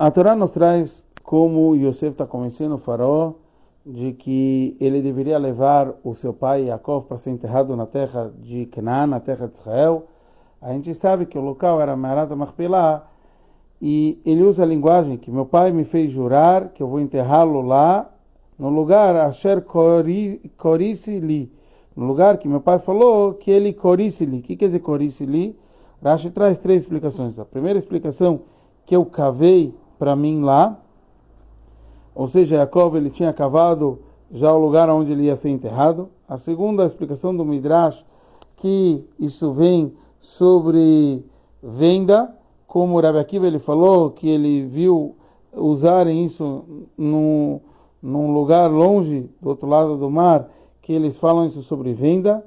A Torá nos traz como Yosef está convencendo o faraó de que ele deveria levar o seu pai Yaakov para ser enterrado na terra de Canaã, na terra de Israel. A gente sabe que o local era Marat Machpelah e ele usa a linguagem que meu pai me fez jurar que eu vou enterrá-lo lá no lugar Asher Korisi no lugar que meu pai falou que ele Korisi O que quer dizer Korisi Rashi traz três explicações. A primeira explicação que eu cavei para mim lá, ou seja, Jacob ele tinha cavado já o lugar onde ele ia ser enterrado. A segunda explicação do Midrash, que isso vem sobre venda, como o Rabbi Akiva ele falou, que ele viu usarem isso num, num lugar longe, do outro lado do mar, que eles falam isso sobre venda,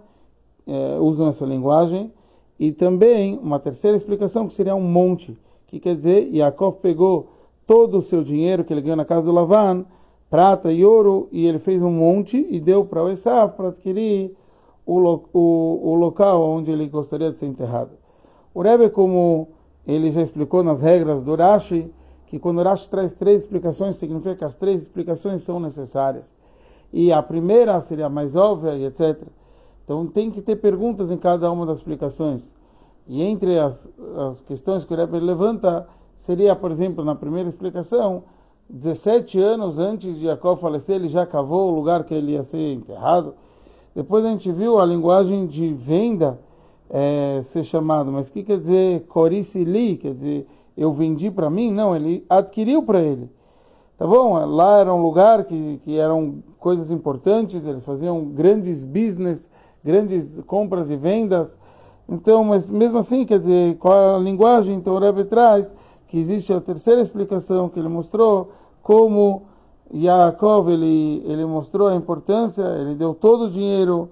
é, usam essa linguagem. E também uma terceira explicação que seria um monte, que quer dizer, Yaakov pegou todo o seu dinheiro que ele ganhou na casa do Lavan, prata e ouro, e ele fez um monte e deu para o Esav para adquirir o, o, o, local onde ele gostaria de ser enterrado. O Rebbe, como ele já explicou nas regras do Rashi, que quando o Rashi traz três explicações, significa que as três explicações são necessárias. E a primeira seria mais óbvia, e etc. Então tem que ter perguntas em cada uma das explicações. E entre as, as questões que o Rebbe levanta, seria, por exemplo, na primeira explicação, 17 anos antes de Jacó falecer, ele já cavou o lugar que ele ia ser enterrado. Depois a gente viu a linguagem de venda é, ser chamado, mas o que quer dizer li? Quer dizer, eu vendi para mim? Não, ele adquiriu para ele. Tá bom? Lá era um lugar que, que eram coisas importantes, eles faziam grandes business, grandes compras e vendas. Então, mas mesmo assim, quer dizer, qual é a linguagem? Então o Rebbe traz que existe a terceira explicação que ele mostrou, como Yaakov ele, ele mostrou a importância, ele deu todo o dinheiro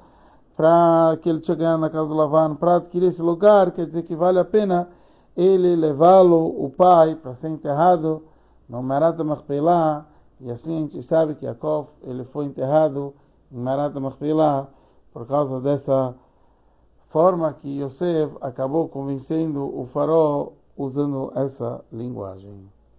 para que ele chegasse na casa do Lavan para adquirir esse lugar, quer dizer que vale a pena ele levá-lo, o pai, para ser enterrado no Marat Machpelah, e assim a gente sabe que Yaakov ele foi enterrado em Marat Machpelah por causa dessa forma que Yosef acabou convencendo o faraó usando essa linguagem.